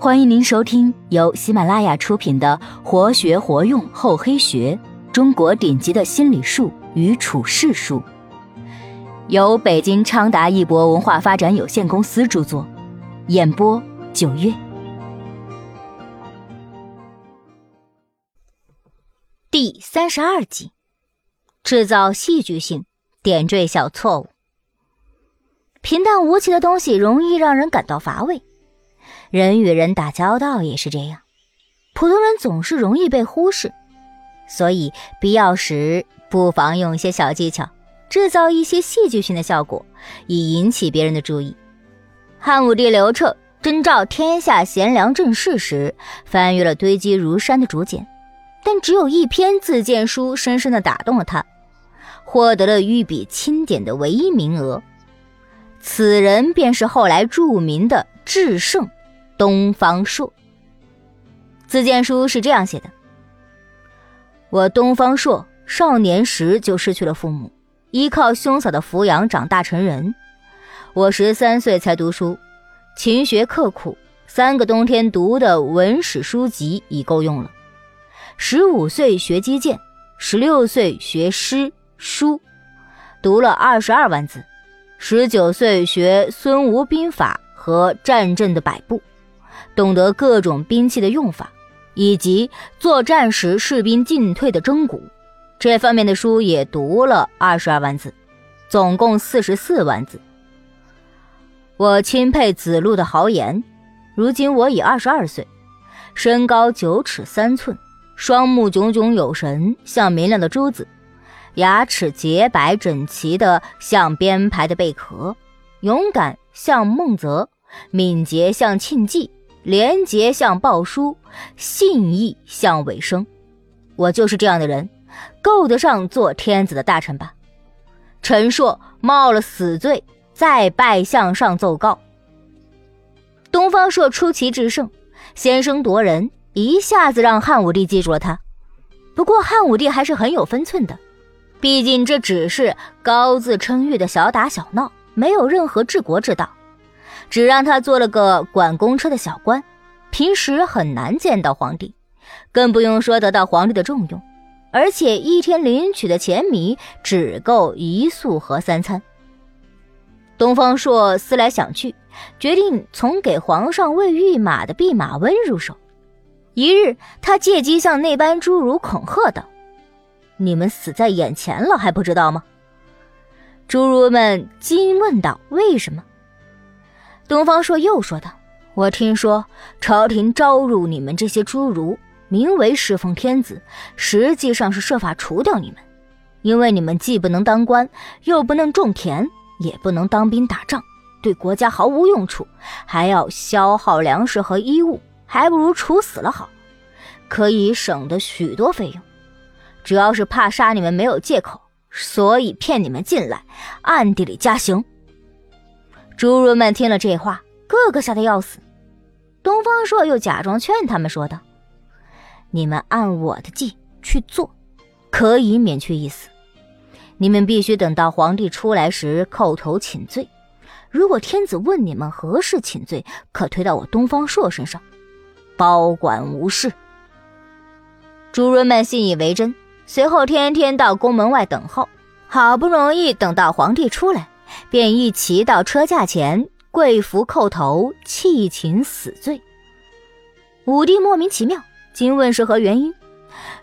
欢迎您收听由喜马拉雅出品的《活学活用厚黑学：中国顶级的心理术与处世术》，由北京昌达一博文化发展有限公司著作，演播九月。第三十二集，制造戏剧性，点缀小错误。平淡无奇的东西容易让人感到乏味，人与人打交道也是这样。普通人总是容易被忽视，所以必要时不妨用一些小技巧，制造一些戏剧性的效果，以引起别人的注意。汉武帝刘彻征召天下贤良正士时，翻阅了堆积如山的竹简，但只有一篇自荐书深深地打动了他，获得了御笔钦点的唯一名额。此人便是后来著名的智圣东方朔。自荐书是这样写的：“我东方朔少年时就失去了父母，依靠兄嫂的抚养长大成人。我十三岁才读书，勤学刻苦，三个冬天读的文史书籍已够用了。十五岁学击剑，十六岁学诗书，读了二十二万字。”十九岁学孙吴兵法和战阵的摆布，懂得各种兵器的用法，以及作战时士兵进退的征鼓，这方面的书也读了二十二万字，总共四十四万字。我钦佩子路的豪言。如今我已二十二岁，身高九尺三寸，双目炯炯有神，像明亮的珠子。牙齿洁白整齐的像编排的贝壳，勇敢像孟泽，敏捷像庆忌，廉洁像鲍叔，信义像尾生。我就是这样的人，够得上做天子的大臣吧？陈硕冒了死罪，再拜向上奏告。东方朔出奇制胜，先声夺人，一下子让汉武帝记住了他。不过汉武帝还是很有分寸的。毕竟这只是高自称誉的小打小闹，没有任何治国之道，只让他做了个管公车的小官，平时很难见到皇帝，更不用说得到皇帝的重用，而且一天领取的钱米只够一宿和三餐。东方朔思来想去，决定从给皇上喂御马的弼马温入手。一日，他借机向那班侏儒恐吓道。你们死在眼前了还不知道吗？侏儒们惊问道：“为什么？”东方朔又说道：“我听说朝廷招入你们这些侏儒，名为侍奉天子，实际上是设法除掉你们，因为你们既不能当官，又不能种田，也不能当兵打仗，对国家毫无用处，还要消耗粮食和衣物，还不如处死了好，可以省得许多费用。”主要是怕杀你们没有借口，所以骗你们进来，暗地里加刑。侏儒们听了这话，个个吓得要死。东方朔又假装劝他们说道：“你们按我的计去做，可以免去一死。你们必须等到皇帝出来时叩头请罪。如果天子问你们何事请罪，可推到我东方朔身上，包管无事。”侏儒们信以为真。随后天天到宫门外等候，好不容易等到皇帝出来，便一齐到车架前跪伏叩头，弃请死罪。武帝莫名其妙，惊问是何原因。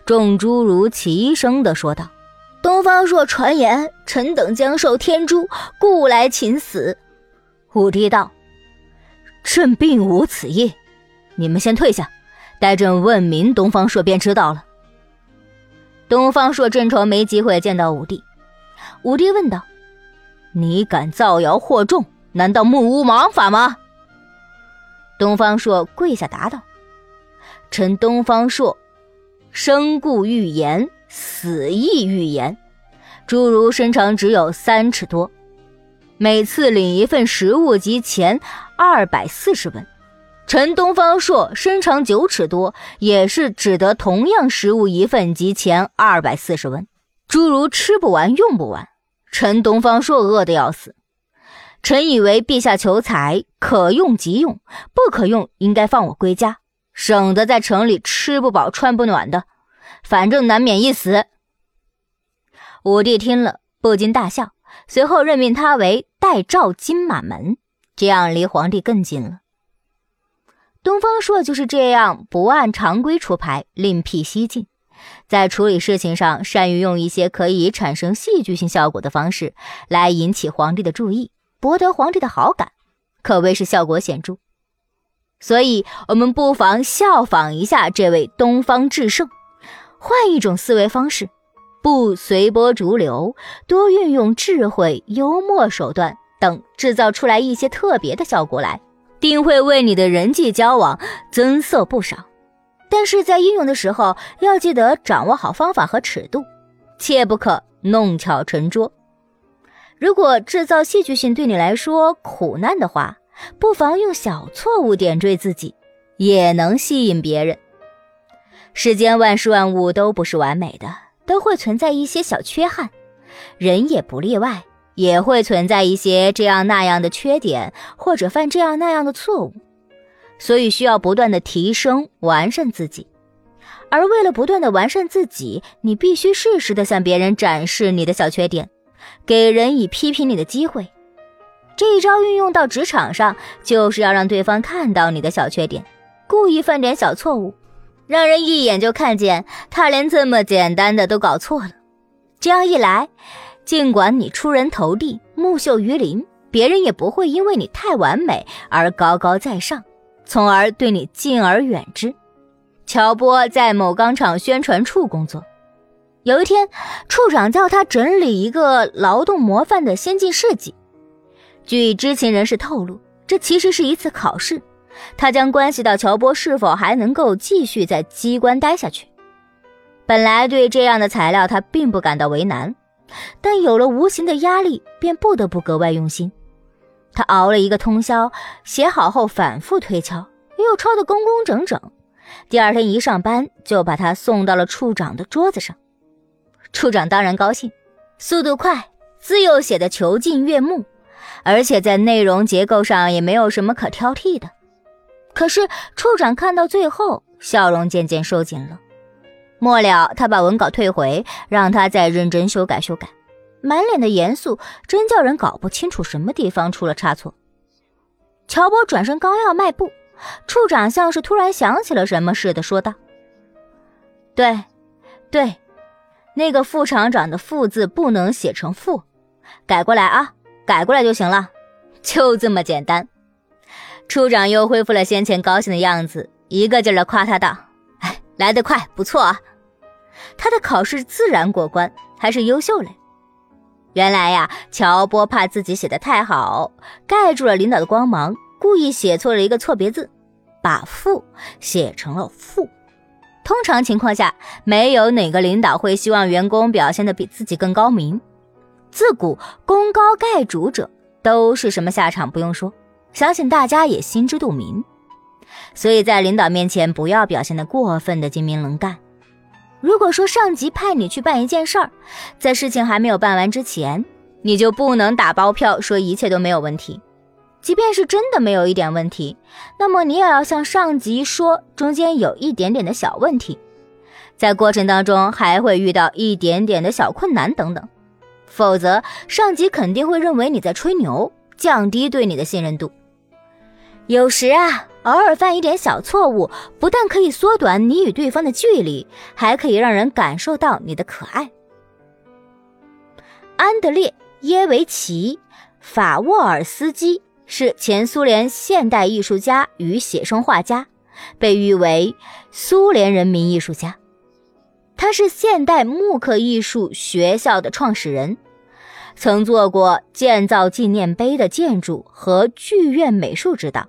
众侏儒齐声的说道：“东方朔传言，臣等将受天诛，故来请死。”武帝道：“朕并无此意，你们先退下，待朕问明东方朔便知道了。”东方朔正愁没机会见到武帝，武帝问道：“你敢造谣惑众，难道目无王法吗？”东方朔跪下答道：“臣东方朔，生故欲言，死亦欲言。诸如身长只有三尺多，每次领一份食物及钱二百四十文。”臣东方朔身长九尺多，也是只得同样食物一份及钱二百四十文。诸如吃不完用不完，臣东方朔饿得要死。臣以为陛下求财，可用即用，不可用应该放我归家，省得在城里吃不饱穿不暖的，反正难免一死。”武帝听了不禁大笑，随后任命他为代赵金马门，这样离皇帝更近了。东方朔就是这样不按常规出牌，另辟蹊径，在处理事情上善于用一些可以产生戏剧性效果的方式来引起皇帝的注意，博得皇帝的好感，可谓是效果显著。所以，我们不妨效仿一下这位东方智圣，换一种思维方式，不随波逐流，多运用智慧、幽默手段等，制造出来一些特别的效果来。定会为你的人际交往增色不少，但是在应用的时候要记得掌握好方法和尺度，切不可弄巧成拙。如果制造戏剧性对你来说苦难的话，不妨用小错误点缀自己，也能吸引别人。世间万事万物都不是完美的，都会存在一些小缺憾，人也不例外。也会存在一些这样那样的缺点，或者犯这样那样的错误，所以需要不断的提升完善自己。而为了不断的完善自己，你必须适时的向别人展示你的小缺点，给人以批评你的机会。这一招运用到职场上，就是要让对方看到你的小缺点，故意犯点小错误，让人一眼就看见他连这么简单的都搞错了。这样一来。尽管你出人头地、木秀于林，别人也不会因为你太完美而高高在上，从而对你敬而远之。乔波在某钢厂宣传处工作，有一天，处长叫他整理一个劳动模范的先进事迹。据知情人士透露，这其实是一次考试，他将关系到乔波是否还能够继续在机关待下去。本来对这样的材料，他并不感到为难。但有了无形的压力，便不得不格外用心。他熬了一个通宵，写好后反复推敲，又抄得工工整整。第二天一上班，就把他送到了处长的桌子上。处长当然高兴，速度快，字又写得遒劲悦目，而且在内容结构上也没有什么可挑剔的。可是处长看到最后，笑容渐渐收紧了。末了，他把文稿退回，让他再认真修改修改，满脸的严肃，真叫人搞不清楚什么地方出了差错。乔波转身刚要迈步，处长像是突然想起了什么似的说道：“对，对，那个副厂长的‘副’字不能写成‘副’，改过来啊，改过来就行了，就这么简单。”处长又恢复了先前高兴的样子，一个劲儿的夸他道。哎来得快，不错啊！他的考试自然过关，还是优秀嘞。原来呀，乔波怕自己写的太好，盖住了领导的光芒，故意写错了一个错别字，把“富”写成了“富”。通常情况下，没有哪个领导会希望员工表现的比自己更高明。自古功高盖主者都是什么下场不用说，相信大家也心知肚明。所以在领导面前不要表现的过分的精明能干。如果说上级派你去办一件事儿，在事情还没有办完之前，你就不能打包票说一切都没有问题。即便是真的没有一点问题，那么你也要向上级说中间有一点点的小问题，在过程当中还会遇到一点点的小困难等等，否则上级肯定会认为你在吹牛，降低对你的信任度。有时啊。偶尔犯一点小错误，不但可以缩短你与对方的距离，还可以让人感受到你的可爱。安德烈·耶维奇·法沃尔斯基是前苏联现代艺术家与写生画家，被誉为苏联人民艺术家。他是现代木刻艺术学校的创始人，曾做过建造纪念碑的建筑和剧院美术指导。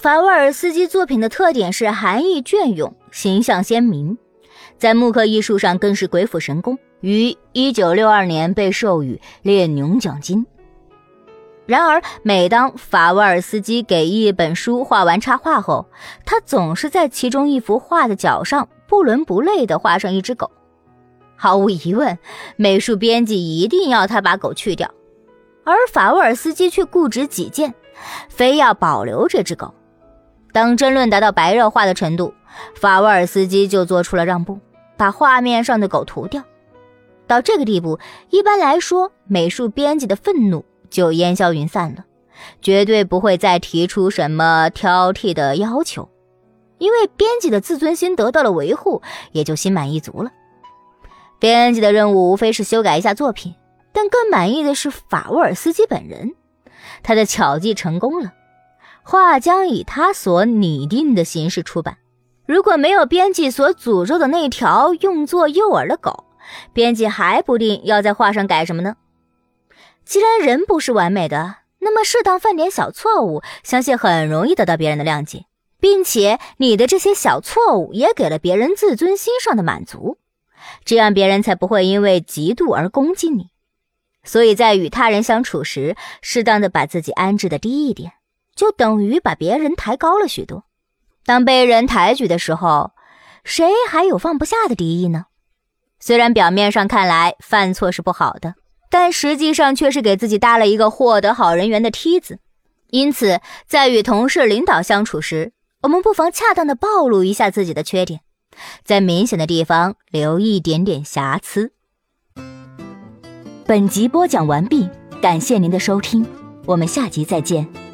法沃尔斯基作品的特点是含义隽永、形象鲜明，在木刻艺术上更是鬼斧神工，于1962年被授予列宁奖金。然而，每当法沃尔斯基给一本书画完插画后，他总是在其中一幅画的角上不伦不类地画上一只狗。毫无疑问，美术编辑一定要他把狗去掉。而法沃尔斯基却固执己见，非要保留这只狗。当争论达到白热化的程度，法沃尔斯基就做出了让步，把画面上的狗涂掉。到这个地步，一般来说，美术编辑的愤怒就烟消云散了，绝对不会再提出什么挑剔的要求，因为编辑的自尊心得到了维护，也就心满意足了。编辑的任务无非是修改一下作品，但更满意的是法沃尔斯基本人，他的巧计成功了。画将以他所拟定的形式出版。如果没有编辑所诅咒的那条用作诱饵的狗，编辑还不定要在画上改什么呢。既然人不是完美的，那么适当犯点小错误，相信很容易得到别人的谅解，并且你的这些小错误也给了别人自尊心上的满足，这样别人才不会因为嫉妒而攻击你。所以在与他人相处时，适当的把自己安置的低一点。就等于把别人抬高了许多。当被人抬举的时候，谁还有放不下的敌意呢？虽然表面上看来犯错是不好的，但实际上却是给自己搭了一个获得好人缘的梯子。因此，在与同事、领导相处时，我们不妨恰当的暴露一下自己的缺点，在明显的地方留一点点瑕疵。本集播讲完毕，感谢您的收听，我们下集再见。